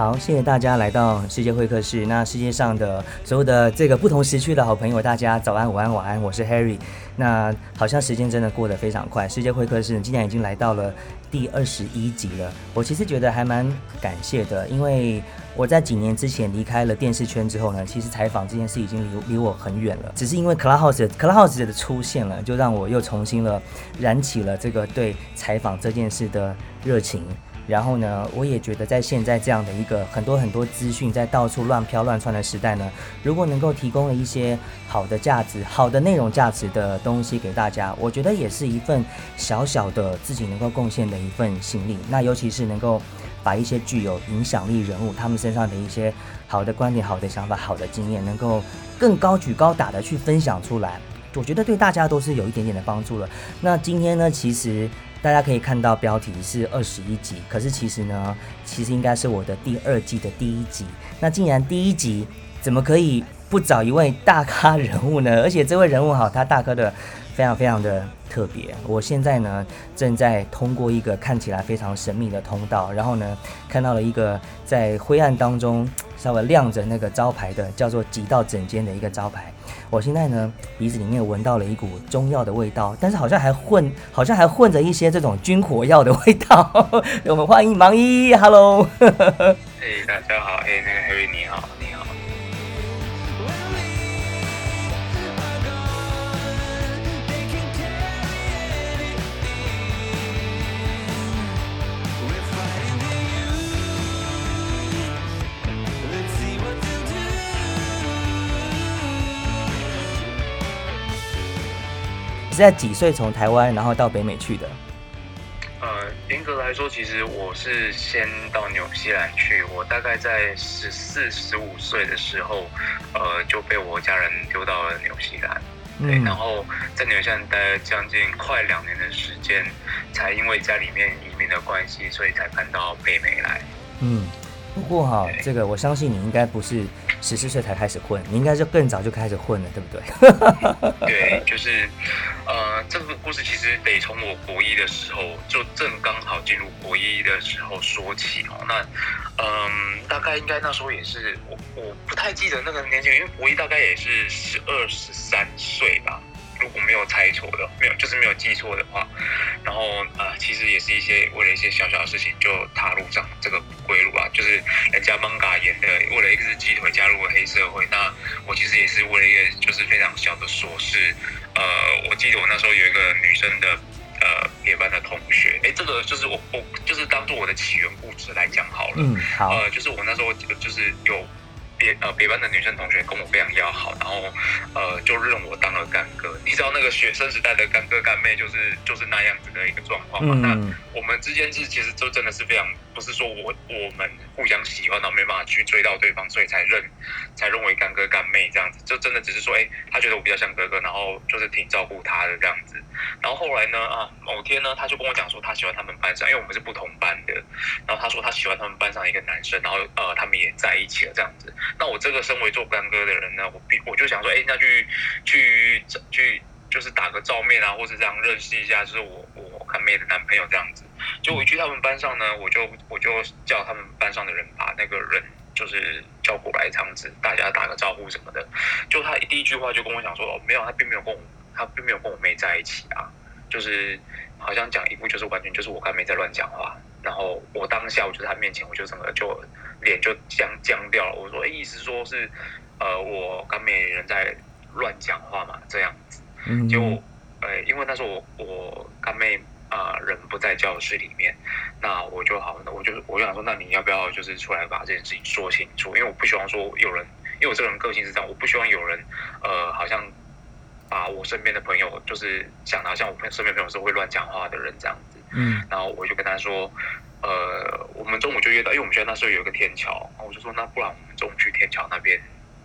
好，谢谢大家来到世界会客室。那世界上的所有的这个不同时区的好朋友，大家早安、午安、晚安，我是 Harry。那好像时间真的过得非常快，世界会客室今年已经来到了第二十一集了。我其实觉得还蛮感谢的，因为我在几年之前离开了电视圈之后呢，其实采访这件事已经离离我很远了。只是因为 Clubhouse Clubhouse 的出现了，就让我又重新了燃起了这个对采访这件事的热情。然后呢，我也觉得在现在这样的一个很多很多资讯在到处乱飘乱窜的时代呢，如果能够提供了一些好的价值、好的内容价值的东西给大家，我觉得也是一份小小的自己能够贡献的一份心力。那尤其是能够把一些具有影响力人物他们身上的一些好的观点、好的想法、好的经验，能够更高举高打的去分享出来，我觉得对大家都是有一点点的帮助了。那今天呢，其实。大家可以看到标题是二十一集，可是其实呢，其实应该是我的第二季的第一集。那竟然第一集，怎么可以不找一位大咖人物呢？而且这位人物好，他大哥的非常非常的特别。我现在呢，正在通过一个看起来非常神秘的通道，然后呢，看到了一个在灰暗当中稍微亮着那个招牌的，叫做“几道整间”的一个招牌。我现在呢，鼻子里面闻到了一股中药的味道，但是好像还混，好像还混着一些这种军火药的味道。我们欢迎盲一，Hello。嘿，大家好，嘿，那个 Harry 你好。在几岁从台湾然后到北美去的？呃，严格来说，其实我是先到纽西兰去。我大概在十四、十五岁的时候，呃，就被我家人丢到了纽西兰。对，然后在纽西兰待了将近快两年的时间，才因为家里面移民的关系，所以才搬到北美来。嗯。不过哈，这个我相信你应该不是十四岁才开始混，你应该是更早就开始混了，对不对？对，就是，呃，这个故事其实得从我国一的时候，就正刚好进入国一的时候说起哦。那，嗯，大概应该那时候也是我我不太记得那个年纪，因为国一大概也是十二十三岁吧。如果没有猜错的，没有就是没有记错的话，然后呃，其实也是一些为了一些小小的事情就踏入上这个归路啊，就是人家 manga 演的，为了一只鸡腿加入了黑社会，那我其实也是为了一个就是非常小的琐事，呃，我记得我那时候有一个女生的呃别班的同学，哎，这个就是我我就是当做我的起源故事来讲好了，嗯，好，呃，就是我那时候就是有。别呃，别班的女生同学跟我非常要好，然后呃，就认我当了干哥。你知道那个学生时代的干哥干妹就是就是那样子的一个状况嘛？那我们之间是其实就真的是非常，不是说我我们互相喜欢到没办法去追到对方，所以才认才认为干哥干妹这样子。就真的只是说，哎，他觉得我比较像哥哥，然后就是挺照顾他的这样子。然后后来呢，啊，某天呢，他就跟我讲说，他喜欢他们班上，因为我们是不同班的。然后他说他喜欢他们班上一个男生，然后呃，他们也在一起了这样子。那我这个身为做干哥的人呢，我比我就想说，哎，那去去去，就是打个照面啊，或者这样认识一下，就是我我干妹的男朋友这样子。就我去他们班上呢，我就我就叫他们班上的人把那个人就是叫过来，这样子大家打个招呼什么的。就他第一句话就跟我讲说，哦，没有，他并没有跟我，他并没有跟我妹在一起啊，就是好像讲一部就是完全就是我干妹在乱讲话。然后我当下我就在他面前，我就整个就脸就僵僵掉了。我说，哎，意思说是，呃，我干妹人在乱讲话嘛，这样子。嗯。就，呃，因为那时候我我干妹啊人不在教室里面，那我就好，那我就我就想说，那你要不要就是出来把这件事情说清楚？因为我不希望说有人，因为我这个人个性是这样，我不希望有人，呃，好像把我身边的朋友就是讲的好像我朋身边朋友是会乱讲话的人这样子。嗯，然后我就跟他说，呃，我们中午就约到，因为我们学校那时候有一个天桥，然后我就说，那不然我们中午去天桥那边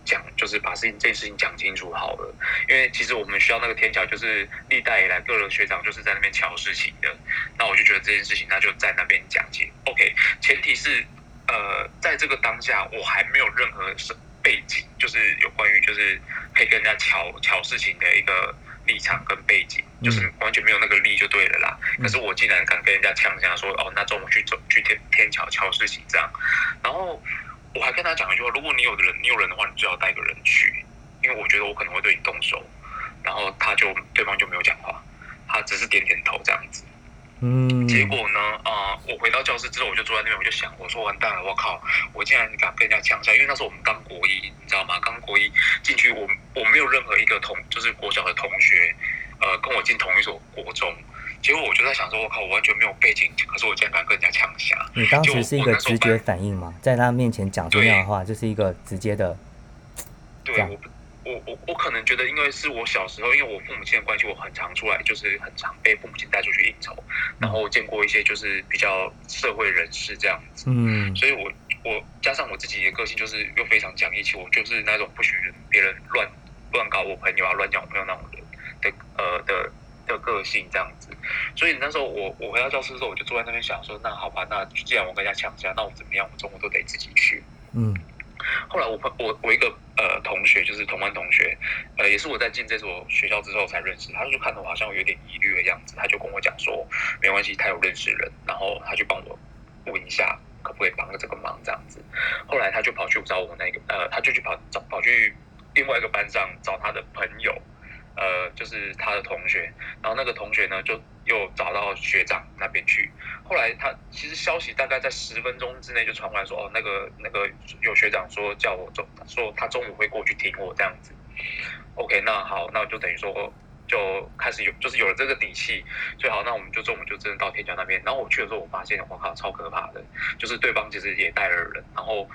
讲，就是把事情这件事情讲清楚好了。因为其实我们需要那个天桥就是历代以来各个学长就是在那边瞧事情的，那我就觉得这件事情那就在那边讲清。OK，前提是，呃，在这个当下我还没有任何是背景，就是有关于就是可以跟人家瞧瞧事情的一个。立场跟背景就是完全没有那个力就对了啦。可是我竟然敢跟人家呛下说哦，那中午去走去天天桥敲事情这样，然后我还跟他讲一句话：如果你有人，你有人的话，你最好带个人去，因为我觉得我可能会对你动手。然后他就对方就没有讲话，他只是点点头这样子。嗯，结果呢？啊，我回到教室之后，我就坐在那边，我就想，我说完蛋了，我靠，我竟然敢跟人家呛下，因为那时候我们刚国一，你知道吗？刚国一进去，我我没有任何一个同，就是国小的同学，呃，跟我进同一所国中。结果我就在想说，我靠，我完全没有背景，可是我竟然敢跟人家呛下。你当时是一个直觉反应吗，在他面前讲出那样的话，就是一个直接的。对，我。我我我可能觉得，因为是我小时候，因为我父母亲的关系，我很常出来，就是很常被父母亲带出去应酬，然后见过一些就是比较社会人士这样子，嗯，所以我我加上我自己的个性，就是又非常讲义气，我就是那种不许人别人乱乱搞我朋友啊，乱讲我朋友那种人的呃的的个性这样子，所以那时候我我回到教室的时候，我就坐在那边想说，那好吧，那既然我跟人家抢下，那我怎么样，我中午都得自己去，嗯。后来我朋我我一个呃同学就是同班同学，呃也是我在进这所学校之后才认识，他就看到我好像有点疑虑的样子，他就跟我讲说没关系，他有认识人，然后他去帮我问一下可不可以帮个这个忙这样子。后来他就跑去找我那个呃，他就去跑找跑去另外一个班上找他的朋友。呃，就是他的同学，然后那个同学呢，就又找到学长那边去。后来他其实消息大概在十分钟之内就传过来，说哦，那个那个有学长说叫我中，说他中午会过去听我这样子。OK，那好，那我就等于说就开始有，就是有了这个底气，最好那我们就中午就真的到天桥那边。然后我去的时候，我发现我靠，超可怕的，就是对方其实也带了人，然后。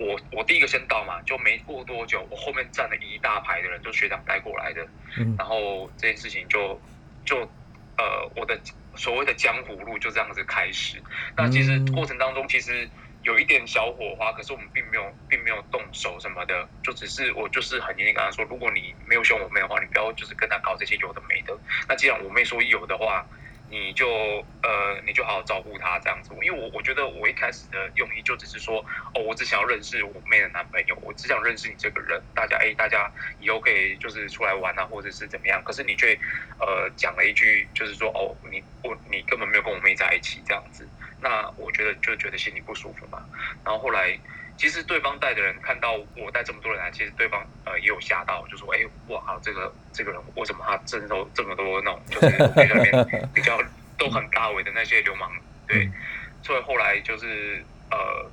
我我第一个先到嘛，就没过多久，我后面站了一大排的人，就学长带过来的。然后这件事情就就呃，我的所谓的江湖路就这样子开始。那其实过程当中其实有一点小火花，可是我们并没有并没有动手什么的，就只是我就是很严厉跟他说，如果你没有凶我妹的话，你不要就是跟他搞这些有的没的。那既然我妹说有的话。你就呃，你就好好照顾他这样子，因为我我觉得我一开始的用意就只是说，哦，我只想要认识我妹的男朋友，我只想认识你这个人，大家哎，大家以后可以就是出来玩啊，或者是怎么样。可是你却呃讲了一句，就是说，哦，你我你根本没有跟我妹在一起这样子，那我觉得就觉得心里不舒服嘛。然后后来。其实对方带的人看到我带这么多人来，其实对方呃也有吓到，就说：“哎，哇靠，这个这个人为什么他征收这么多那种就是比较都很大尾的那些流氓？”对，所以后来就是呃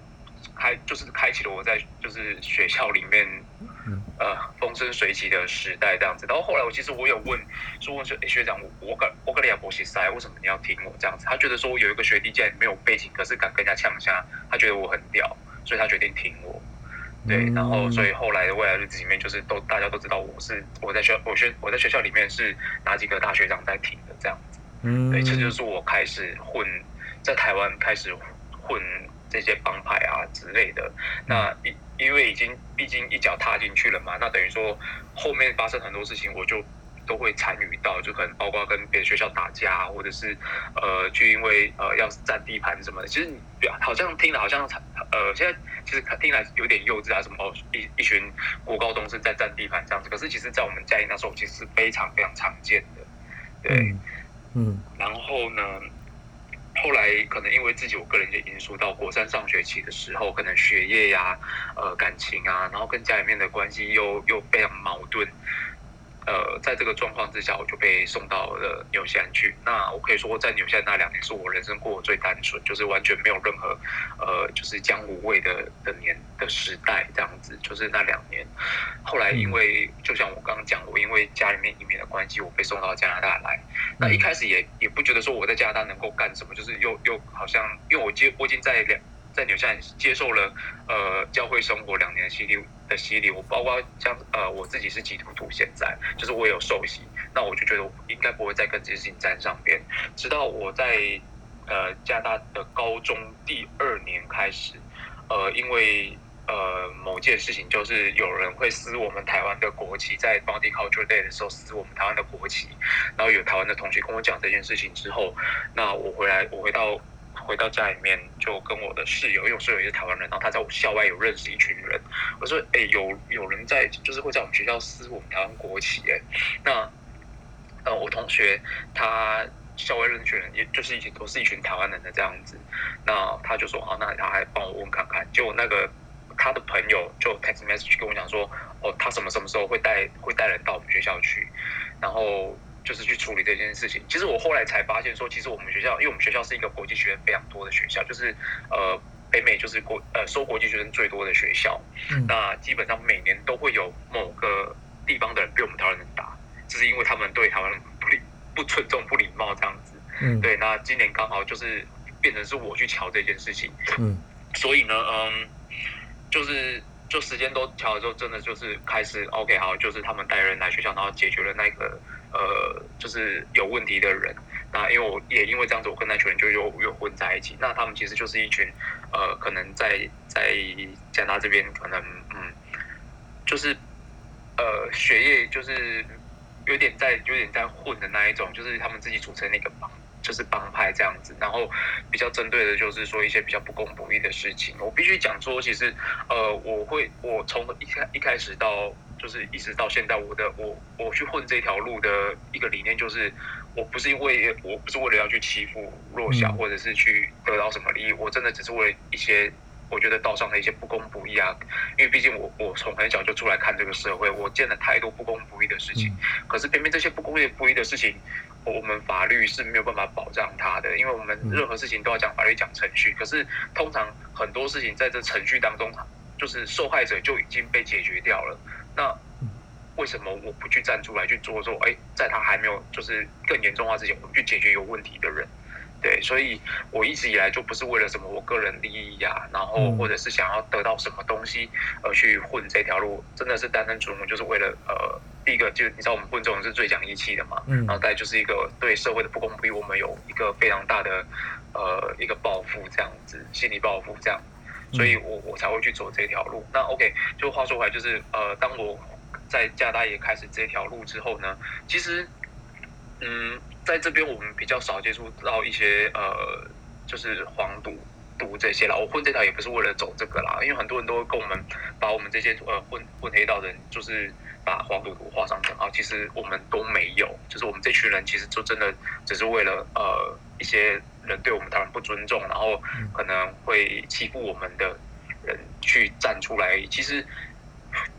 开就是开启了我在就是学校里面呃风生水起的时代这样子。然后后来我其实我有问说问说：“哎，学长，我我跟我跟李亚博西塞，为什么你要听我这样子？”他觉得说有一个学弟竟然没有背景，可是敢跟人家呛下，他觉得我很屌。所以他决定挺我，对，然后所以后来的未来日子里面，就是都大家都知道我是我在学我学我在学校里面是哪几个大学长在挺的这样子，嗯，对，这就是我开始混在台湾开始混这些帮派啊之类的。那因因为已经毕竟一脚踏进去了嘛，那等于说后面发生很多事情，我就。都会参与到，就可能包括跟别的学校打架，或者是呃，去因为呃要占地盘什么的。其实你好像听了好像呃，现在其实听来有点幼稚啊，什么哦一一群国高中生在占地盘这样子。可是其实，在我们家里那时候，其实是非常非常常见的。对，嗯。然后呢，后来可能因为自己我个人的因素，到国三上学期的时候，可能学业呀、呃感情啊，然后跟家里面的关系又又非常矛盾。呃，在这个状况之下，我就被送到了纽西兰去。那我可以说，在纽西兰那两年是我人生过得最单纯，就是完全没有任何呃，就是江湖味的的年的时代这样子。就是那两年，后来因为就像我刚刚讲，我因为家里面移民的关系，我被送到加拿大来。那一开始也也不觉得说我在加拿大能够干什么，就是又又好像因为我接我已经在两。在纽西兰接受了呃教会生活两年的洗礼的洗礼，我包括像呃我自己是基督徒，现在就是我有受洗，那我就觉得我应该不会再跟这些事情沾上边。直到我在呃加拿大的高中第二年开始，呃因为呃某件事情，就是有人会撕我们台湾的国旗，在 Multicultural Day 的时候撕我们台湾的国旗，然后有台湾的同学跟我讲这件事情之后，那我回来我回到。回到家里面，就跟我的室友，因为我室友也是台湾人，然后他在校外有认识一群人。我说：“哎，有有人在，就是会在我们学校撕我们台湾国旗。”哎，那呃，我同学他校外认学人，也就是一群都是一群台湾人的这样子。那他就说好，那他还帮我问看看。结果那个他的朋友就 text message 跟我讲说，哦，他什么什么时候会带会带人到我们学校去，然后就是去处理这件事情。其实我后来才发现说，其实我们学校，因为我们学校是一个国际学生非常多的学校，就是呃。北美就是国呃收国际学生最多的学校，嗯那基本上每年都会有某个地方的人被我们台湾人打，这是因为他们对台湾人不礼不尊重不礼貌这样子。嗯，对，那今年刚好就是变成是我去瞧这件事情。嗯，所以呢，嗯，就是就时间都调了之后，真的就是开始 OK 好，就是他们带人来学校，然后解决了那个呃就是有问题的人。那因为我也因为这样子，我跟那群人就又又混在一起。那他们其实就是一群，呃，可能在在加拿大这边，可能嗯，就是呃，学业就是有点在有点在混的那一种，就是他们自己组成那个帮，就是帮派这样子。然后比较针对的就是说一些比较不公不义的事情。我必须讲说，其实呃，我会我从一开一开始到就是一直到现在，我的我我去混这条路的一个理念就是。我不是因为我不是为了要去欺负弱小，或者是去得到什么利益，我真的只是为了一些我觉得道上的一些不公不义啊。因为毕竟我我从很小就出来看这个社会，我见了太多不公不义的事情。可是偏偏这些不公义不义的事情，我们法律是没有办法保障它的，因为我们任何事情都要讲法律讲程序。可是通常很多事情在这程序当中，就是受害者就已经被解决掉了。那为什么我不去站出来去做说，哎，在他还没有就是更严重化之前，我们去解决有问题的人，对，所以我一直以来就不是为了什么我个人利益呀，然后或者是想要得到什么东西而去混这条路，真的是单单纯纯就是为了呃，第一个就你知道我们混这种是最讲义气的嘛，嗯，然后再就是一个对社会的不公不义，我们有一个非常大的呃一个报复这样子，心理报复这样，所以我我才会去走这条路。那 OK，就话说回来，就是呃，当我。在加拿大也开始这条路之后呢，其实，嗯，在这边我们比较少接触到一些呃，就是黄赌毒这些啦。我混这条也不是为了走这个啦，因为很多人都会跟我们把我们这些呃混混黑道的人，就是把黄赌毒画上等号。其实我们都没有，就是我们这群人其实就真的只是为了呃一些人对我们当然不尊重，然后可能会欺负我们的人去站出来。其实。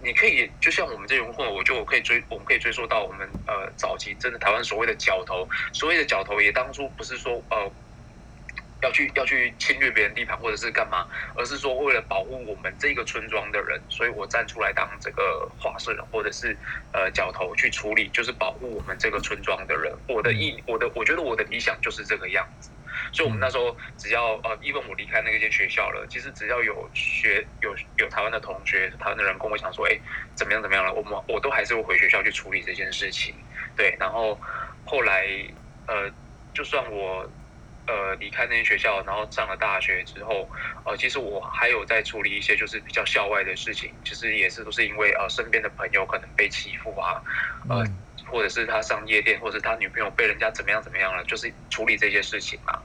你可以就像我们这种混，我就可以追，我们可以追溯到我们呃早期真的台湾所谓的角头，所谓的角头也当初不是说呃要去要去侵略别人地盘或者是干嘛，而是说为了保护我们这个村庄的人，所以我站出来当这个话事人或者是呃角头去处理，就是保护我们这个村庄的人。我的意，我的我觉得我的理想就是这个样子。所以，我们那时候只要呃，因为我离开那个间学校了，其实只要有学有有台湾的同学、台湾的人跟我讲说，哎，怎么样怎么样了，我们我都还是会回学校去处理这件事情。对，然后后来呃，就算我呃离开那间学校，然后上了大学之后，呃，其实我还有在处理一些就是比较校外的事情，其实也是都是因为呃身边的朋友可能被欺负啊，呃，或者是他上夜店，或者是他女朋友被人家怎么样怎么样了，就是处理这些事情嘛。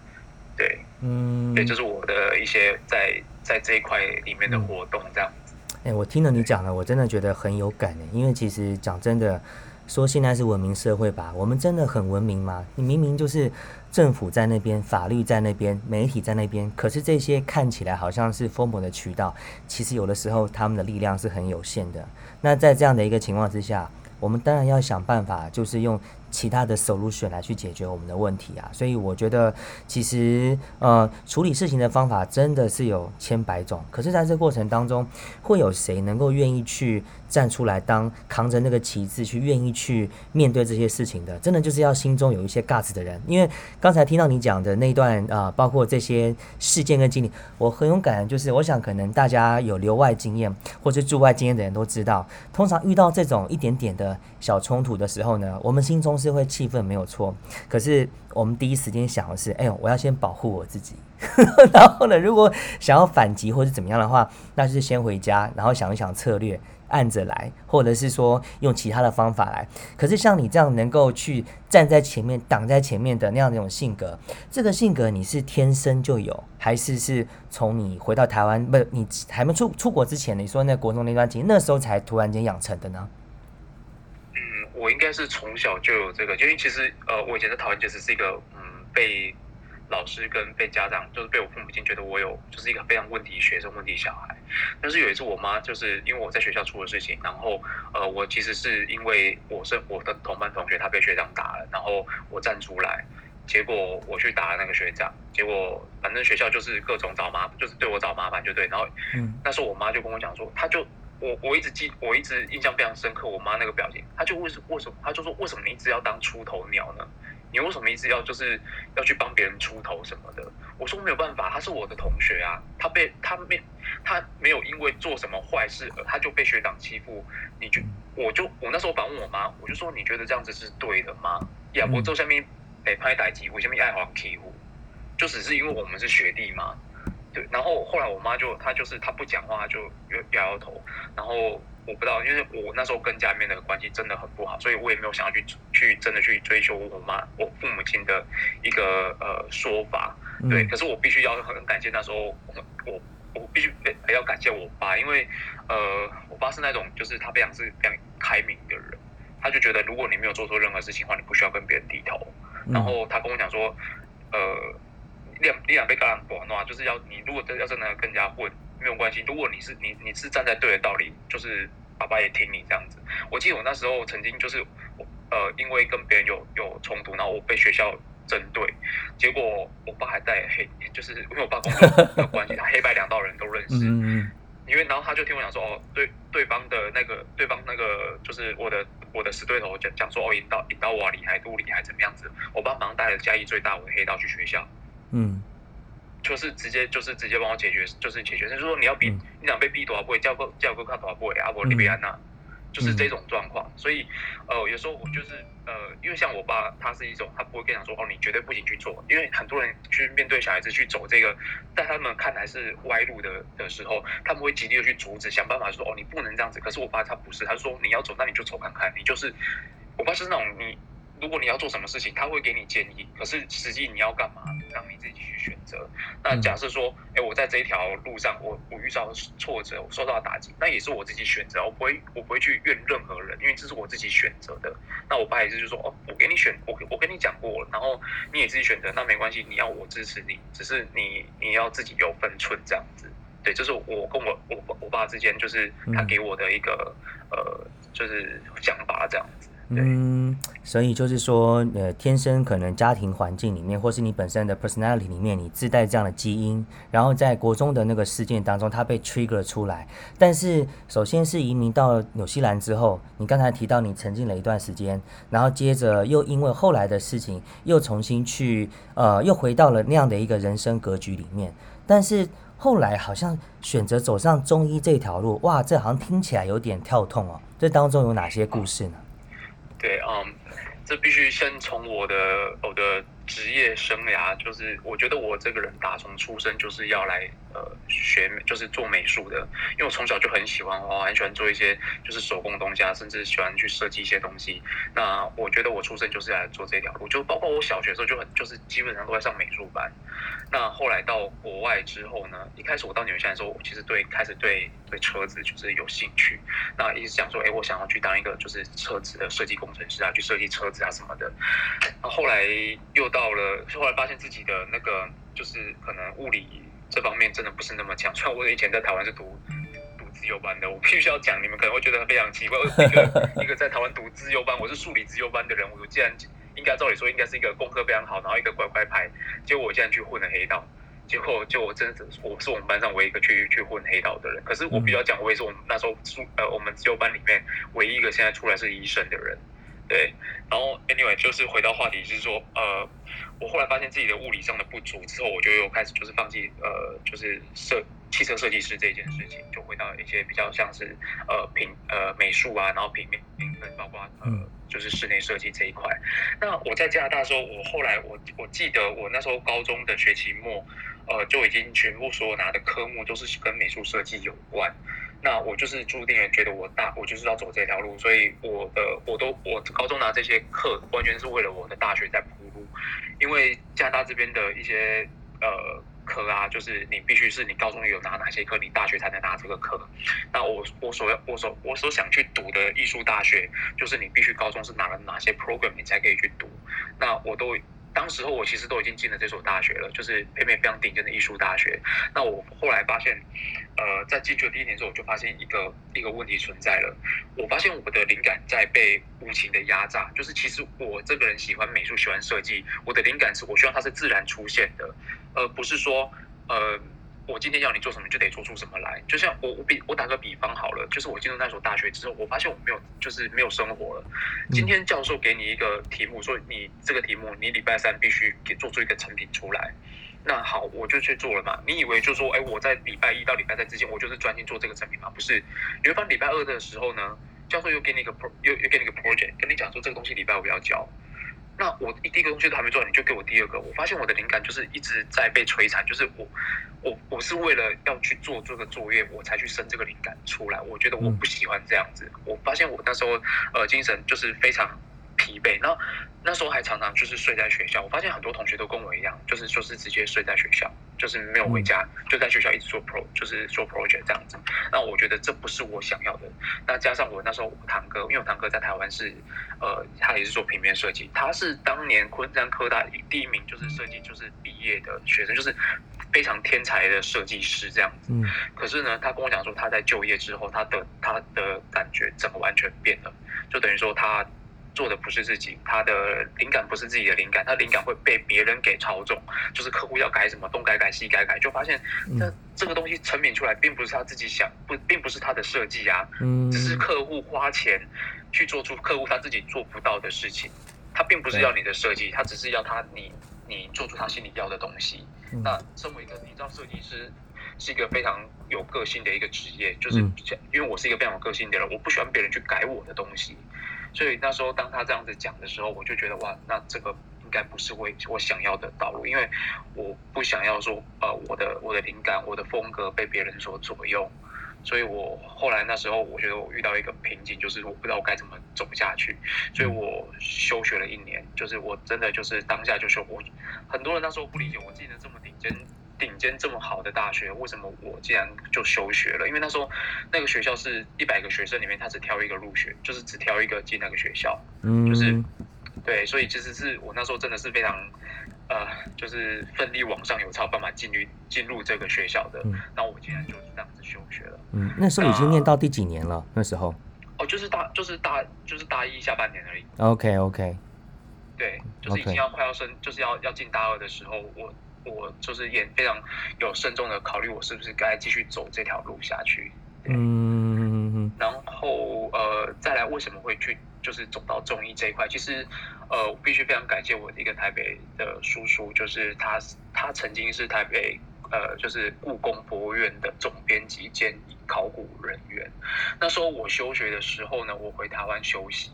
对，嗯，对，就是我的一些在在这一块里面的活动这样子。哎，我听了你讲了，我真的觉得很有感的。因为其实讲真的，说现在是文明社会吧，我们真的很文明吗？你明明就是政府在那边，法律在那边，媒体在那边，可是这些看起来好像是疯魔的渠道，其实有的时候他们的力量是很有限的。那在这样的一个情况之下，我们当然要想办法，就是用。其他的 solution 来去解决我们的问题啊，所以我觉得其实呃处理事情的方法真的是有千百种，可是在这过程当中，会有谁能够愿意去站出来当扛着那个旗帜去愿意去面对这些事情的？真的就是要心中有一些 guts 的人。因为刚才听到你讲的那段啊，包括这些事件跟经历，我很勇敢，就是我想可能大家有留外经验或者驻外经验的人都知道，通常遇到这种一点点的小冲突的时候呢，我们心中。是会气愤没有错，可是我们第一时间想的是，哎呦，我要先保护我自己。然后呢，如果想要反击或者怎么样的话，那就是先回家，然后想一想策略，按着来，或者是说用其他的方法来。可是像你这样能够去站在前面、挡在前面的那样的一种性格，这个性格你是天生就有，还是是从你回到台湾，不，你还没出出国之前，你说那国中那段经，那时候才突然间养成的呢？嗯我应该是从小就有这个，因为其实呃，我以前在台湾其实是一个嗯被老师跟被家长，就是被我父母亲觉得我有就是一个非常问题学生、问题小孩。但是有一次，我妈就是因为我在学校出了事情，然后呃，我其实是因为我是我的同班同学，他被学长打了，然后我站出来，结果我去打了那个学长，结果反正学校就是各种找麻，就是对我找麻烦，就对。然后嗯那时候我妈就跟我讲说，她就我我一直记，我一直印象非常深刻，我妈那个表情，她就为什为什么，她就说为什么你一直要当出头鸟呢？你为什么一直要就是要去帮别人出头什么的？我说没有办法，他是我的同学啊，他被他没他没有因为做什么坏事而他就被学长欺负，你就我就我那时候反问我妈，我就说你觉得这样子是对的吗？呀，我做下面被拍歹机，我下面爱黄欺负，就只是因为我们是学弟嘛，对。然后后来我妈就她就是她不讲话，就摇摇头，然后。我不知道，因为我那时候跟家里面的关系真的很不好，所以我也没有想要去去真的去追求我妈我父母亲的一个呃说法，对。可是我必须要很感谢那时候我我我必须还要感谢我爸，因为呃我爸是那种就是他非常是非常开明的人，他就觉得如果你没有做错任何事情的话，你不需要跟别人低头。然后他跟我讲说，呃，你两两被干不的话，就是要你如果真要真的跟人家混。没有关系，如果你是你你是站在对的道理，就是爸爸也听你这样子。我记得我那时候曾经就是我呃，因为跟别人有有冲突，然后我被学校针对，结果我爸还带黑，就是因为我爸工作的关系，他黑白两道人都认识。嗯因为然后他就听我讲说，哦，对对方的那个对方那个就是我的我的死对头讲讲说，哦，引导引导我厉害，多厉害怎么样子？我爸马上带了家义最大我的黑道去学校。嗯。就是直接就是直接帮我解决，就是解决。就是说你要逼你想被逼多少倍，叫个叫个看多少倍，阿伯利比安娜，就是这种状况。所以呃，有时候我就是呃，因为像我爸，他是一种他不会跟你讲说哦，你绝对不行去做。因为很多人去面对小孩子去走这个，在他们看来是歪路的的时候，他们会极力的去阻止，想办法说哦，你不能这样子。可是我爸他不是，他说你要走，那你就走看看。你就是我爸是那种你。如果你要做什么事情，他会给你建议，可是实际你要干嘛，让你自己去选择。那假设说，哎，我在这一条路上，我我遇到挫折，我受到打击，那也是我自己选择，我不会我不会去怨任何人，因为这是我自己选择的。那我爸也是就说，哦，我给你选，我我跟你讲过了，然后你也自己选择，那没关系，你要我支持你，只是你你要自己有分寸这样子。对，这是我跟我我我爸之间，就是他给我的一个呃，就是想法这样子。嗯，所以就是说，呃，天生可能家庭环境里面，或是你本身的 personality 里面，你自带这样的基因，然后在国中的那个事件当中，它被 trigger 出来。但是，首先是移民到纽西兰之后，你刚才提到你沉浸了一段时间，然后接着又因为后来的事情，又重新去，呃，又回到了那样的一个人生格局里面。但是后来好像选择走上中医这条路，哇，这好像听起来有点跳痛哦。这当中有哪些故事呢？对，嗯，这必须先从我的我的职业生涯，就是我觉得我这个人打从出生就是要来呃学，就是做美术的，因为我从小就很喜欢画，很喜欢做一些就是手工东西啊，甚至喜欢去设计一些东西。那我觉得我出生就是来做这条路，就包括我小学的时候就很就是基本上都在上美术班。那后来到国外之后呢？一开始我到纽西兰的时候，我其实对开始对对车子就是有兴趣。那一直想说，哎，我想要去当一个就是车子的设计工程师啊，去设计车子啊什么的。那后来又到了，后来发现自己的那个就是可能物理这方面真的不是那么强。虽然我以前在台湾是读 读自由班的，我必须要讲，你们可能会觉得非常奇怪，一个一个在台湾读自由班，我是数理自由班的人，我竟然。应该照理说应该是一个功课非常好，然后一个乖乖牌，结果我竟然去混了黑道，结果就我真的我是我们班上唯一一个去去混黑道的人。可是我比较讲，我也是我们那时候数呃我们自由班里面唯一一个现在出来是医生的人。对，然后 anyway 就是回到话题，就是说呃我后来发现自己的物理上的不足之后，我就又开始就是放弃呃就是设汽车设计师这件事情，就回到一些比较像是呃平呃美术啊，然后平面评分，包括呃。就是室内设计这一块。那我在加拿大的时候，我后来我我记得我那时候高中的学期末，呃，就已经全部所有拿的科目都是跟美术设计有关。那我就是注定了觉得我大我就是要走这条路，所以我的我都我高中拿这些课完全是为了我的大学在铺路。因为加拿大这边的一些呃。科啊，就是你必须是你高中有拿哪些科，你大学才能拿这个科。那我我所要我所我所想去读的艺术大学，就是你必须高中是拿了哪些 program，你才可以去读。那我都当时候我其实都已经进了这所大学了，就是北美非常顶尖的艺术大学。那我后来发现，呃，在进去的第一年之后，我就发现一个一个问题存在了。我发现我的灵感在被无情的压榨，就是其实我这个人喜欢美术，喜欢设计，我的灵感是我希望它是自然出现的，而不是说，呃。我今天要你做什么，就得做出什么来。就像我我比我打个比方好了，就是我进入那所大学之后，我发现我没有就是没有生活了。今天教授给你一个题目，说你这个题目你礼拜三必须给做出一个成品出来。那好，我就去做了嘛。你以为就说，哎，我在礼拜一到礼拜三之间，我就是专心做这个成品吗？不是。你会发现礼拜二的时候呢，教授又给你一个 pro，又又给你一个 project，跟你讲说这个东西礼拜五要交。那我第一个东西都还没做，你就给我第二个。我发现我的灵感就是一直在被摧残，就是我，我我是为了要去做这个作业，我才去生这个灵感出来。我觉得我不喜欢这样子。我发现我那时候呃精神就是非常。疲惫，那那时候还常常就是睡在学校。我发现很多同学都跟我一样，就是就是直接睡在学校，就是没有回家，就在学校一直做 pro，就是做 project 这样子。那我觉得这不是我想要的。那加上我那时候我堂哥，因为我堂哥在台湾是，呃，他也是做平面设计，他是当年昆山科大第一名，就是设计就是毕业的学生，就是非常天才的设计师这样子。嗯。可是呢，他跟我讲说，他在就业之后，他的他的感觉整个完全变了，就等于说他。做的不是自己，他的灵感不是自己的灵感，他灵感会被别人给操纵，就是客户要改什么东改改西改改，就发现那这个东西成品出来，并不是他自己想，不并不是他的设计啊，只是客户花钱去做出客户他自己做不到的事情，他并不是要你的设计，他只是要他你你做出他心里要的东西。那身为一个你知道设计师是一个非常有个性的一个职业，就是因为我是一个非常有个性的人，我不喜欢别人去改我的东西。所以那时候，当他这样子讲的时候，我就觉得哇，那这个应该不是我我想要的道路，因为我不想要说呃，我的我的灵感、我的风格被别人所左右。所以我后来那时候，我觉得我遇到一个瓶颈，就是我不知道我该怎么走下去，所以我休学了一年。就是我真的就是当下就休我，很多人那时候不理解，我进了这么顶尖。顶尖这么好的大学，为什么我竟然就休学了？因为那时候那个学校是一百个学生里面，他只挑一个入学，就是只挑一个进那个学校。嗯，就是对，所以其实是我那时候真的是非常呃，就是奋力往上有才有办法进入进入这个学校的。那我竟然就是这样子休学了。嗯，那时候已经念到第几年了？那时候哦，就是大就是大就是大一下半年而已。OK OK，对，就是已经要快要升，就是要要进大二的时候，我。我就是也非常有慎重的考虑，我是不是该继续走这条路下去。嗯，然后呃，再来为什么会去就是走到中医这一块？其实呃，我必须非常感谢我的一个台北的叔叔，就是他他曾经是台北呃，就是故宫博物院的总编辑兼考古人员。那时候我休学的时候呢，我回台湾休息。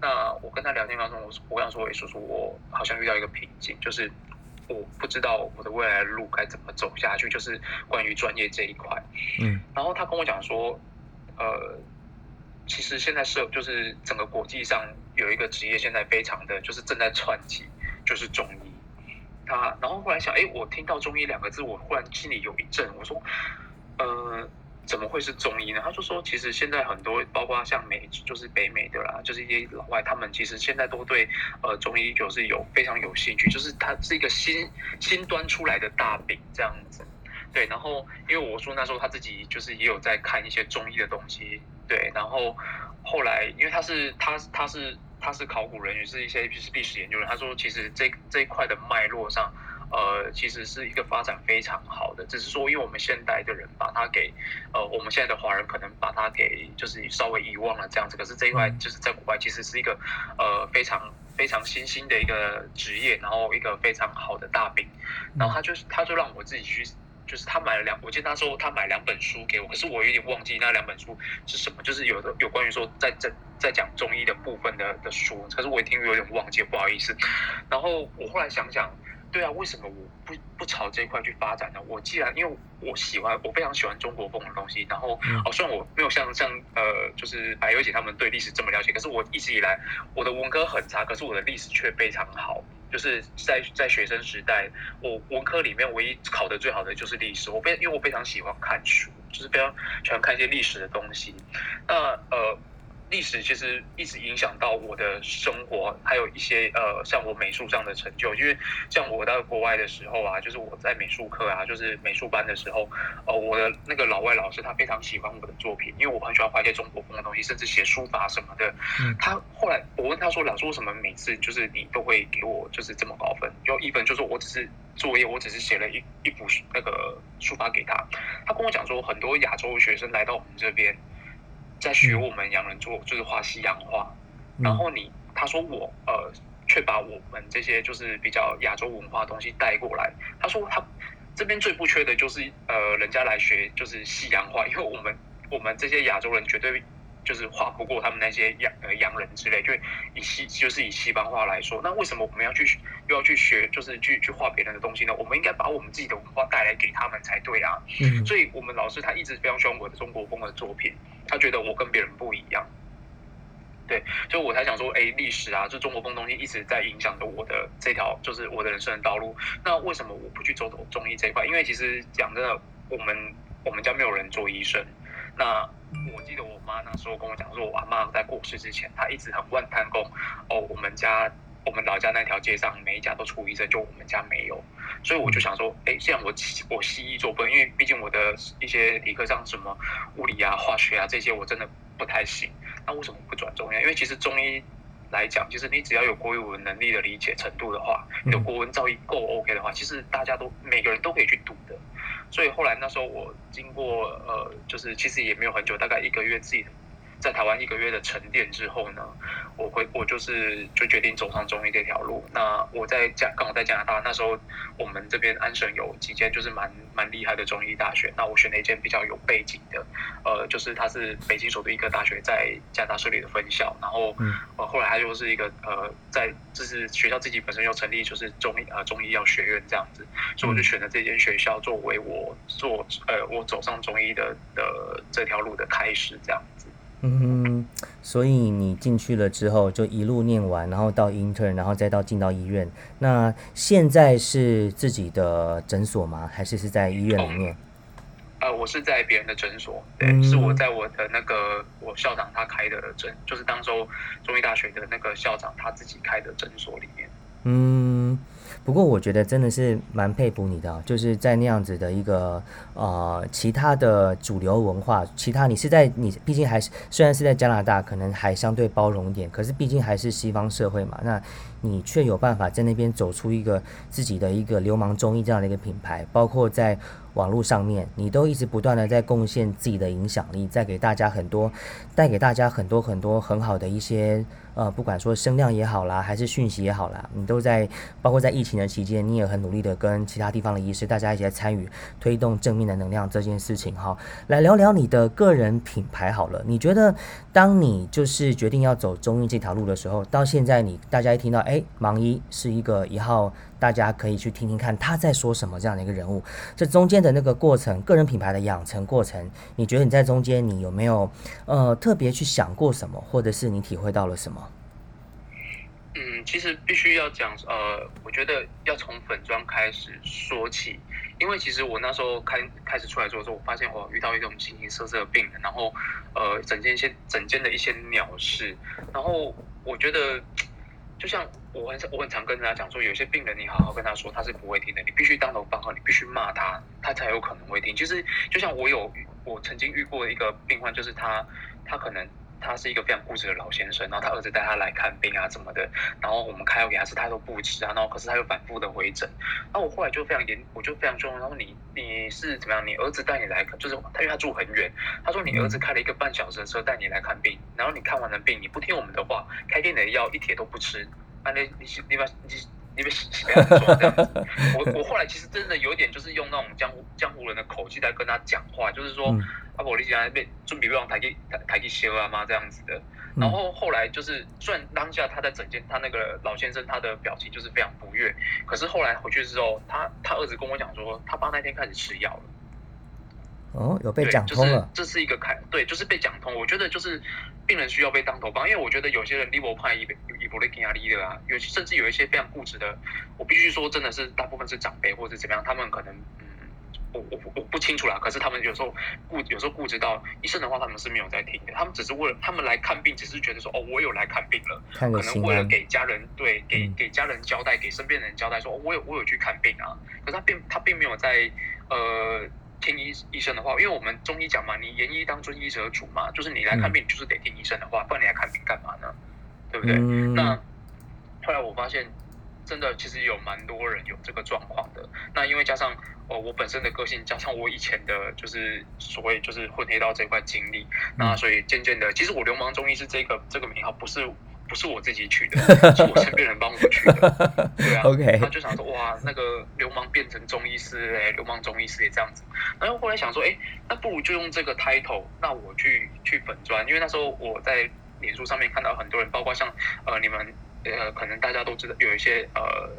那我跟他聊天当中，我我想说，哎，叔叔，我好像遇到一个瓶颈，就是。我不知道我的未来路该怎么走下去，就是关于专业这一块。嗯，然后他跟我讲说，呃，其实现在是就是整个国际上有一个职业现在非常的就是正在窜起，就是中医。他然后后来想，哎，我听到中医两个字，我忽然心里有一震，我说，呃。怎么会是中医呢？他就说，其实现在很多，包括像美，就是北美的啦，就是一些老外，他们其实现在都对呃中医就是有非常有兴趣，就是它是一个新新端出来的大饼这样子。对，然后因为我说那时候他自己就是也有在看一些中医的东西，对，然后后来因为他是他他是他是考古人员，是一些就是历史研究人，他说其实这这一块的脉络上。呃，其实是一个发展非常好的，只是说，因为我们现代的人把它给，呃，我们现在的华人可能把它给就是稍微遗忘了这样子。可是这一块就是在国外，其实是一个呃非常非常新兴的一个职业，然后一个非常好的大饼。然后他就是他就让我自己去，就是他买了两，我记得他说他买两本书给我，可是我有点忘记那两本书是什么，就是有的有关于说在在在讲中医的部分的的书，可是我一听有点忘记，不好意思。然后我后来想想。对啊，为什么我不不朝这一块去发展呢？我既然因为我喜欢，我非常喜欢中国风的东西，然后哦，虽然我没有像像呃，就是白优姐他们对历史这么了解，可是我一直以来我的文科很差，可是我的历史却非常好。就是在在学生时代，我文科里面唯一考的最好的就是历史。我非因为我非常喜欢看书，就是非常喜欢看一些历史的东西。那呃。历史其实一直影响到我的生活，还有一些呃，像我美术上的成就。因为像我到国外的时候啊，就是我在美术课啊，就是美术班的时候，呃，我的那个老外老师他非常喜欢我的作品，因为我很喜欢画一些中国风的东西，甚至写书法什么的。嗯他后来我问他说：“老师，为什么每次就是你都会给我就是这么高分？就一分，就是我只是作业，我只是写了一一幅那个书法给他。他跟我讲说，很多亚洲学生来到我们这边。”在学我们洋人做，就是画西洋画，然后你他说我呃，却把我们这些就是比较亚洲文化东西带过来。他说他这边最不缺的就是呃，人家来学就是西洋画，因为我们我们这些亚洲人绝对就是画不过他们那些洋呃洋人之类，就以西就是以西方画来说，那为什么我们要去又要去学，就是去去画别人的东西呢？我们应该把我们自己的文化带来给他们才对啊。嗯，所以我们老师他一直非常喜欢我的中国风的作品。他觉得我跟别人不一样，对，所以我才想说，哎，历史啊，就中国风东西一直在影响着我的这条，就是我的人生的道路。那为什么我不去走走中医这一块？因为其实讲真的，我们我们家没有人做医生。那我记得我妈那时候跟我讲说，我阿妈在过世之前，她一直很万叹功哦，我们家。我们老家那条街上每一家都出医生，就我们家没有，所以我就想说，哎，既然我我西医做不，因为毕竟我的一些理科上什么物理啊、化学啊这些我真的不太行，那为什么不转中医？因为其实中医来讲，其实你只要有国语文能力的理解程度的话，有国文造诣够 OK 的话，其实大家都每个人都可以去读的。所以后来那时候我经过呃，就是其实也没有很久，大概一个月自己。在台湾一个月的沉淀之后呢，我回我就是就决定走上中医这条路。那我在加刚好在加拿大，那时候我们这边安省有几间就是蛮蛮厉害的中医大学。那我选了一间比较有背景的，呃，就是它是北京首都医科大学在加拿大设立的分校。然后呃后来它又是一个呃在就是学校自己本身又成立就是中医呃中医药学院这样子，所以我就选了这间学校作为我做呃我走上中医的的这条路的开始这样子。嗯，所以你进去了之后，就一路念完，然后到 intern，然后再到进到医院。那现在是自己的诊所吗？还是是在医院里面？呃，我是在别人的诊所，对，是我在我的那个我校长他开的诊，就是当周中医大学的那个校长他自己开的诊所里面。嗯。不过我觉得真的是蛮佩服你的，就是在那样子的一个呃其他的主流文化，其他你是在你毕竟还是虽然是在加拿大，可能还相对包容一点，可是毕竟还是西方社会嘛，那你却有办法在那边走出一个自己的一个流氓综艺这样的一个品牌，包括在。网络上面，你都一直不断的在贡献自己的影响力，在给大家很多，带给大家很多很多很好的一些，呃，不管说声量也好啦，还是讯息也好啦，你都在，包括在疫情的期间，你也很努力的跟其他地方的医师，大家一起来参与推动正面的能量这件事情哈。来聊聊你的个人品牌好了，你觉得当你就是决定要走中医这条路的时候，到现在你大家一听到哎，盲医是一个一号。大家可以去听听看他在说什么这样的一个人物，这中间的那个过程，个人品牌的养成过程，你觉得你在中间你有没有呃特别去想过什么，或者是你体会到了什么？嗯，其实必须要讲，呃，我觉得要从粉妆开始说起，因为其实我那时候开开始出来做的时候，我发现我遇到一种形形色色的病人，然后呃，整件一些整件的一些鸟事，然后我觉得。就像我很我很常跟大家讲说，有些病人你好好跟他说，他是不会听的。你必须当头棒喝，你必须骂他，他才有可能会听。就是就像我有我曾经遇过一个病患，就是他他可能。他是一个非常固执的老先生，然后他儿子带他来看病啊，怎么的，然后我们开药给他吃，他都不吃啊，然后可是他又反复的回诊，那我后来就非常严，我就非常重，然后你你是怎么样？你儿子带你来，就是他因为他住很远，他说你儿子开了一个半小时的车带你来看病，然后你看完了病，你不听我们的话，开店的药一帖都不吃，啊，那你你把你。你们不要说这样子，我 我后来其实真的有点就是用那种江湖江湖人的口气在跟他讲话，就是说阿婆你竟然被准备让抬给抬抬去修啊嘛这样子的。然后后来就是虽然当下他在整间，他那个老先生他的表情就是非常不悦，可是后来回去之后，他他儿子跟我讲说，他爸那天开始吃药了。哦，有被讲通了，这是一个开，对，就是被讲通。我觉得就是病人需要被当头棒，因为我觉得有些人 liver 派一一波雷更压力的啊，有甚至有一些非常固执的，我必须说真的是大部分是长辈或者怎么样，他们可能嗯我我我不清楚啦。可是他们有时候固有时候固执到医生的话，他们是没有在听的。他们只是为了他们来看病，只是觉得说哦，我有来看病了，可能为了给家人对给给家人交代，给身边人交代说，我有我有去看病啊。可是他并他并没有在呃听医医生的话，因为我们中医讲嘛，你言医当遵医者主嘛，就是你来看病，就是得听医生的话，不然你来看病干嘛呢？对不对？那后来我发现。真的，其实有蛮多人有这个状况的。那因为加上哦，我本身的个性，加上我以前的，就是所谓就是混黑道这块经历，那所以渐渐的，其实我流氓中医是这个这个名号，不是不是我自己取的，是我身边人帮我取的。对啊，OK。他就想说，哇，那个流氓变成中医师，哎，流氓中医师也这样子。然后后来想说，哎，那不如就用这个 title，那我去去粉砖，因为那时候我在脸书上面看到很多人，包括像呃你们。呃，可能大家都知道有一些呃，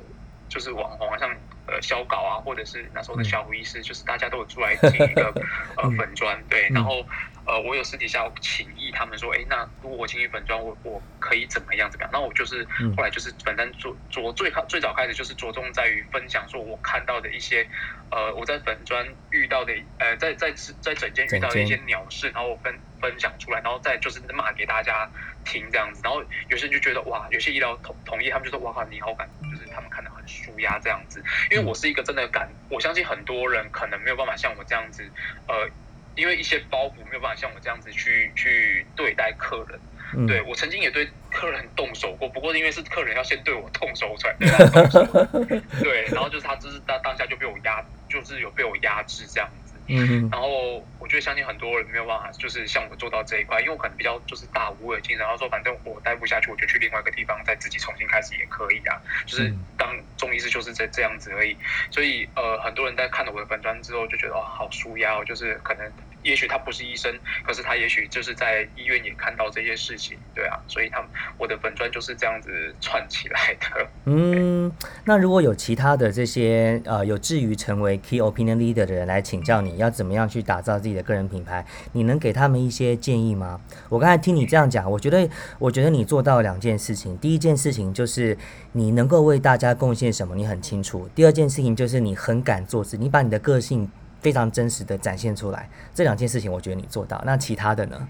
就是网红啊，像呃肖稿啊，或者是那时候的小胡医师，就是大家都有出来 进一个呃粉砖，对，然后呃，我有私底下请意他们说，哎，那如果我进一粉砖，我我可以怎么样怎么样？那我就是后来就是反正着着最开最早开始就是着重在于分享，说我看到的一些呃我在粉砖遇到的呃在在在整间遇到的一些鸟事，然后我分分享出来，然后再就是骂给大家。听这样子，然后有些人就觉得哇，有些医疗同同意，他们就说哇靠，你好感，就是他们看得很舒压这样子。因为我是一个真的感，我相信很多人可能没有办法像我这样子，呃，因为一些包袱没有办法像我这样子去去对待客人。对我曾经也对客人动手过，不过因为是客人要先对我动手才对他动手。对，然后就是他就是当当下就被我压，就是有被我压制这样。嗯，然后我觉得相信很多人没有办法，就是像我做到这一块，因为我可能比较就是大无畏精神，然后说反正我待不下去，我就去另外一个地方，再自己重新开始也可以啊。就是当中医师就是这这样子而已。所以呃，很多人在看了我的粉砖之后，就觉得哦，好舒压哦，就是可能。也许他不是医生，可是他也许就是在医院也看到这些事情，对啊，所以他我的粉砖就是这样子串起来的。嗯，那如果有其他的这些呃有志于成为 key opinion leader 的人来请教你要怎么样去打造自己的个人品牌，你能给他们一些建议吗？我刚才听你这样讲，我觉得我觉得你做到两件事情，第一件事情就是你能够为大家贡献什么，你很清楚；第二件事情就是你很敢做事，你把你的个性。非常真实的展现出来，这两件事情我觉得你做到。那其他的呢？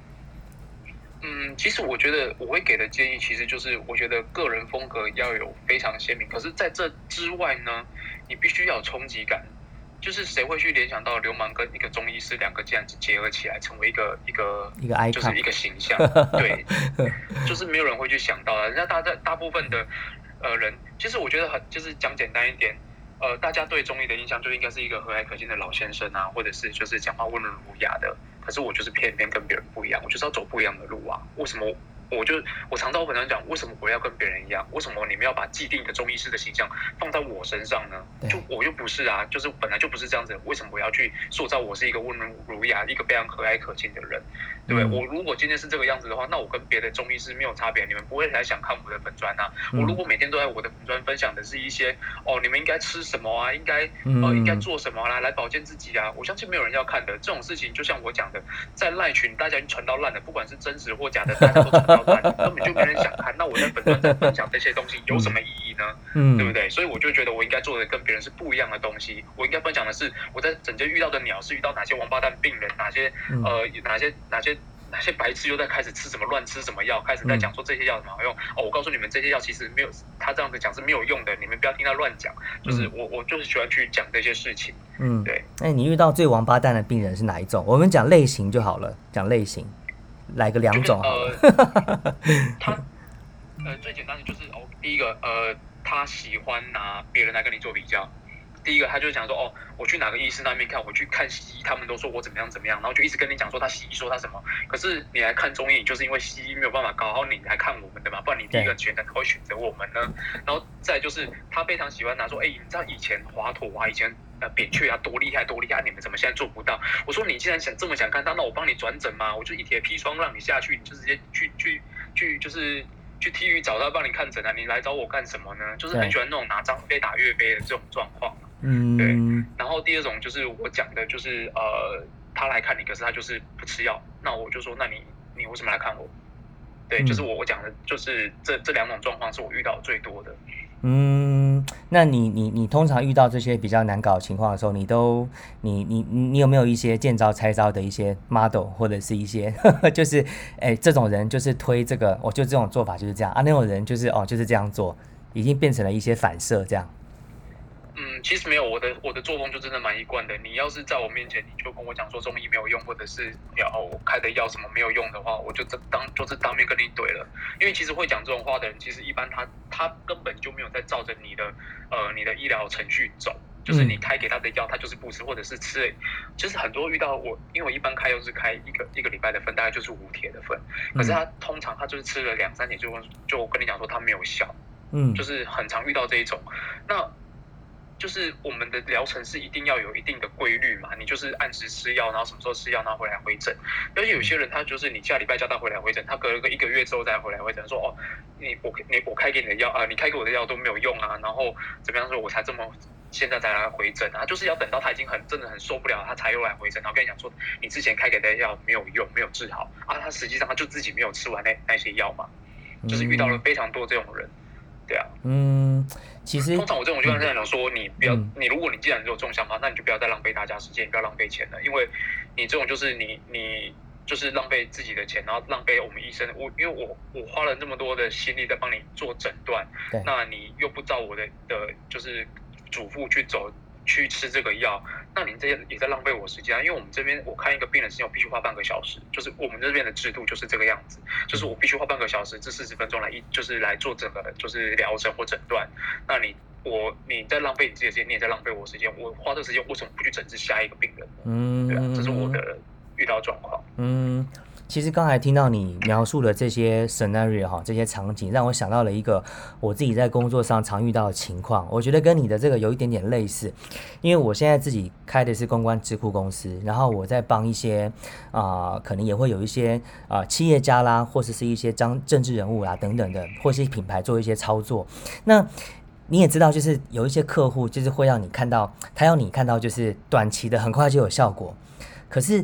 嗯，其实我觉得我会给的建议，其实就是我觉得个人风格要有非常鲜明。可是在这之外呢，你必须要有冲击感。就是谁会去联想到流氓跟一个中医师两个这样子结合起来，成为一个一个一个就是一个形象？对，就是没有人会去想到的。人家大在大部分的呃人，其实我觉得很就是讲简单一点。呃，大家对中医的印象就应该是一个和蔼可亲的老先生啊，或者是就是讲话温文儒雅的。可是我就是偏偏跟别人不一样，我就是要走不一样的路啊。为什么？我就我常常跟人讲，为什么我要跟别人一样？为什么你们要把既定的中医师的形象放在我身上呢？就我又不是啊，就是本来就不是这样子。为什么我要去塑造我是一个温文儒雅、一个非常和蔼可亲的人？对不对？我如果今天是这个样子的话，那我跟别的中医是没有差别。你们不会来想看我的粉砖啊？我如果每天都在我的粉砖分享的是一些哦，你们应该吃什么啊？应该呃应该做什么啊来保健自己啊？我相信没有人要看的。这种事情就像我讲的，在赖群大家已经传到烂了，不管是真实或假的，大家都传到烂。根本就没人想看，那我在本专在分享这些东西有什么意义呢？嗯，对不对？所以我就觉得我应该做的跟别人是不一样的东西。我应该分享的是我在整间遇到的鸟是遇到哪些王八蛋病人，哪些呃哪些哪些哪些白痴又在开始吃什么乱吃什么药，开始在讲说这些药什么好用哦。我告诉你们，这些药其实没有他这样子讲是没有用的，你们不要听他乱讲。就是我我就是喜欢去讲这些事情。嗯，对。哎，你遇到最王八蛋的病人是哪一种？我们讲类型就好了，讲类型。来个两种 呃，他呃最简单的就是哦，第一个呃，他喜欢拿别人来跟你做比较。第一个他就讲说哦，我去哪个医师那边看，我去看西医，他们都说我怎么样怎么样，然后就一直跟你讲说他西医说他什么。可是你来看中医，就是因为西医没有办法搞好你来看我们的嘛，不然你第一个选择会选择我们呢？然后再就是他非常喜欢拿说，哎，你知道以前华佗啊，以前。扁鹊啊，多厉害，多厉害！你们怎么现在做不到？我说你既然想这么想看，那那我帮你转诊嘛，我就一铁砒霜让你下去，你就直接去去去，就是去体育找他帮你看诊啊！你来找我干什么呢？就是很喜欢那种拿张飞打岳飞的这种状况。嗯，对。然后第二种就是我讲的，就是呃，他来看你，可是他就是不吃药，那我就说，那你你为什么来看我？对，就是我我讲的，就是这这两种状况是我遇到最多的。嗯。那你你你通常遇到这些比较难搞的情况的时候，你都你你你有没有一些见招拆招的一些 model 或者是一些 就是哎这种人就是推这个，我就这种做法就是这样啊，那种人就是哦就是这样做，已经变成了一些反射这样。嗯，其实没有，我的我的作风就真的蛮一贯的。你要是在我面前，你就跟我讲说中医没有用，或者是要我开的药什么没有用的话，我就当就是当面跟你怼了。因为其实会讲这种话的人，其实一般他他根本就没有在照着你的呃你的医疗程序走，就是你开给他的药，他就是不吃，或者是吃。就是很多遇到我，因为我一般开药是开一个一个礼拜的份，大概就是五帖的份。可是他通常他就是吃了两三天，就就跟你讲说他没有效。嗯，就是很常遇到这一种。那就是我们的疗程是一定要有一定的规律嘛，你就是按时吃药，然后什么时候吃药，然后回来回诊。而且有些人他就是你下礼拜叫他回来回诊，他隔了个一个月之后再回来回诊，说哦，你我你我开给你的药啊，你开给我的药都没有用啊，然后怎么样说，我才这么现在才来回诊啊，就是要等到他已经很真的很受不了，他才又来回诊，然后跟你讲说你之前开给的药没有用，没有治好啊，他实际上他就自己没有吃完那那些药嘛，就是遇到了非常多这种人，对啊，嗯。其实，通常我这种就跟这样讲说，你不要，你如果你既然有这种想法，那你就不要再浪费大家时间，不要浪费钱了，因为你这种就是你你就是浪费自己的钱，然后浪费我们医生。我因为我我花了那么多的心力在帮你做诊断，那你又不照我的的，就是嘱咐去走。去吃这个药，那您这些也在浪费我时间啊！因为我们这边我看一个病人时间，我必须花半个小时，就是我们这边的制度就是这个样子，就是我必须花半个小时至四十分钟来一，就是来做整个就是疗程或诊断。那你我你在浪费你自己的时间，你也在浪费我时间。我花这个时间为什么不去诊治下一个病人？嗯，对啊，这是我的遇到状况。嗯。其实刚才听到你描述的这些 scenario 哈，这些场景，让我想到了一个我自己在工作上常遇到的情况。我觉得跟你的这个有一点点类似，因为我现在自己开的是公关智库公司，然后我在帮一些啊，可能也会有一些啊企业家啦，或者是一些张政治人物啦等等的，或是品牌做一些操作。那你也知道，就是有一些客户就是会让你看到，他要你看到就是短期的很快就有效果，可是。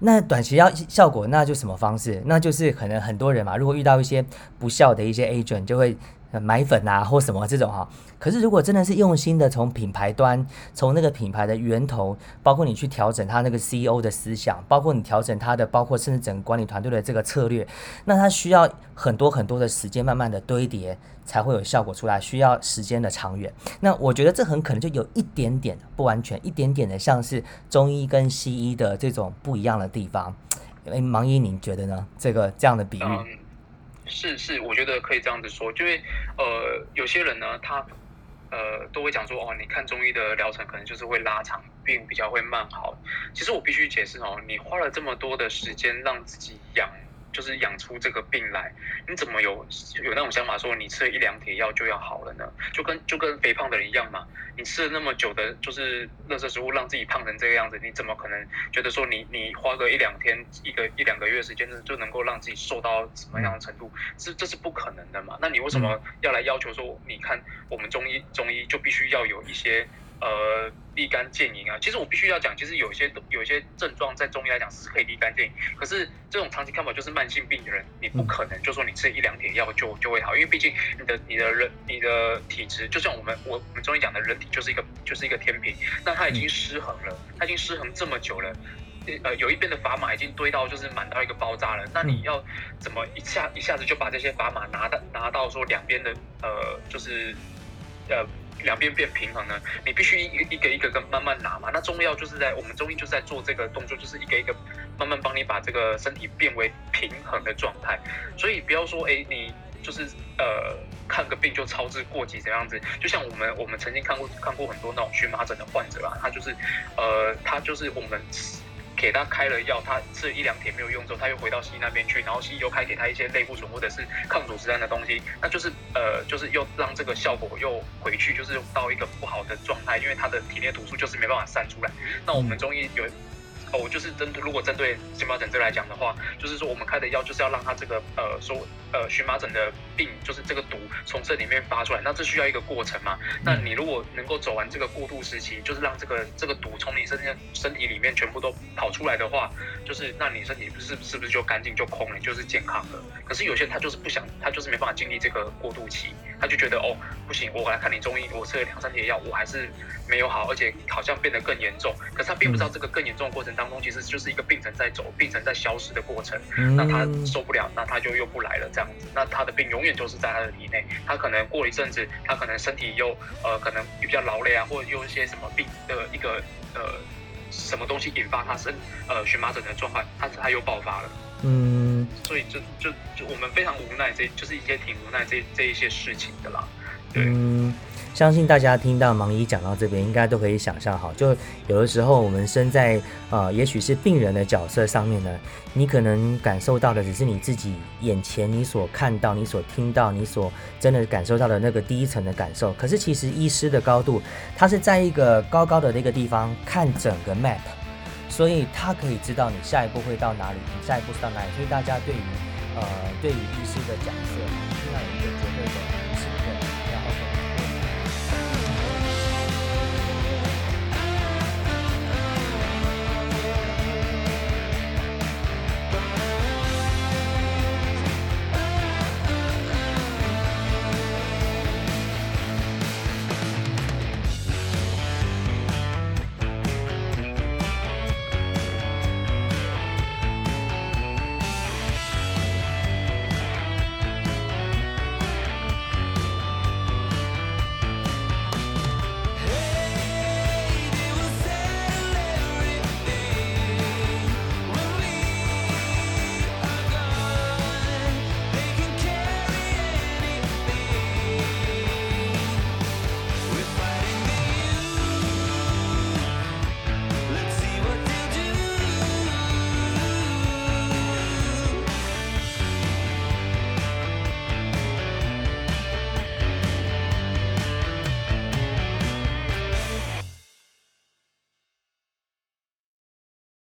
那短期要效果，那就什么方式？那就是可能很多人嘛，如果遇到一些不孝的一些 agent，就会买粉啊或什么这种哈。可是如果真的是用心的从品牌端，从那个品牌的源头，包括你去调整他那个 CEO 的思想，包括你调整他的，包括甚至整个管理团队的这个策略，那他需要很多很多的时间，慢慢的堆叠。才会有效果出来，需要时间的长远。那我觉得这很可能就有一点点不完全，一点点的像是中医跟西医的这种不一样的地方。哎，盲医，您觉得呢？这个这样的比喻？是是，我觉得可以这样子说，因为呃，有些人呢，他呃都会讲说，哦，你看中医的疗程可能就是会拉长，病比较会慢好。其实我必须解释哦，你花了这么多的时间让自己养。就是养出这个病来，你怎么有有那种想法说你吃了一两帖药就要好了呢？就跟就跟肥胖的人一样嘛。你吃了那么久的，就是垃圾食物，让自己胖成这个样子，你怎么可能觉得说你你花个一两天、一个一两个月时间就能够让自己瘦到什么样的程度？这这是不可能的嘛。那你为什么要来要求说，你看我们中医中医就必须要有一些？呃，立竿见影啊！其实我必须要讲，其实有一些有一些症状在中医来讲是可以立竿见影，可是这种长期看法就是慢性病的人，你不可能就说你吃一两帖药就就会好，因为毕竟你的你的人你的体质，就像我们我我们中医讲的人体就是一个就是一个天平，那它已经失衡了，它已经失衡这么久了，呃，有一边的砝码已经堆到就是满到一个爆炸了，那你要怎么一下一下子就把这些砝码拿到拿到说两边的呃就是呃。两边变平衡呢？你必须一一个一个跟慢慢拿嘛。那中药就是在我们中医就是在做这个动作，就是一个一个慢慢帮你把这个身体变为平衡的状态。所以不要说哎，你就是呃看个病就操之过急这样子。就像我们我们曾经看过看过很多那种荨麻疹的患者啊，他就是呃他就是我们。给他开了药，他吃了一两天没有用之后，他又回到西医那边去，然后西医又开给他一些类固醇或者是抗组织胺的东西，那就是呃，就是又让这个效果又回去，就是到一个不好的状态，因为他的体内毒素就是没办法散出来。那我们中医有哦，就是针对如果针对荨麻疹这来讲的话，就是说我们开的药就是要让它这个呃说呃荨麻疹的病就是这个毒从这里面发出来，那这需要一个过程嘛？那你如果能够走完这个过渡时期，就是让这个这个毒从你身上身体里面全部都跑出来的话，就是那你身体是是不是就干净就空了，就是健康了？可是有些人他就是不想，他就是没办法经历这个过渡期，他就觉得哦不行，我来看你中医，我吃了两三天药，我还是没有好，而且好像变得更严重。可是他并不知道这个更严重的过程当中，其实就是一个病程在走，病程在消失的过程。那他受不了，那他就又不来了，这样子，那他的病永远就是在他的体内。他可能过一阵子，他可能身体又呃可能比较劳累啊，或者有一些什么病的一个呃什么东西引发他身呃荨麻疹的状况，他他又爆发了。嗯，所以就就就我们非常无奈，这就是一些挺无奈这这一些事情的啦。嗯，相信大家听到盲医讲到这边，应该都可以想象好，就有的时候我们身在呃，也许是病人的角色上面呢，你可能感受到的只是你自己眼前你所看到、你所听到、你所真的感受到的那个第一层的感受。可是其实医师的高度，他是在一个高高的那个地方看整个 map，所以他可以知道你下一步会到哪里，你下一步到哪里。所以大家对于呃，对于医师的角色，一定要有一个绝对的。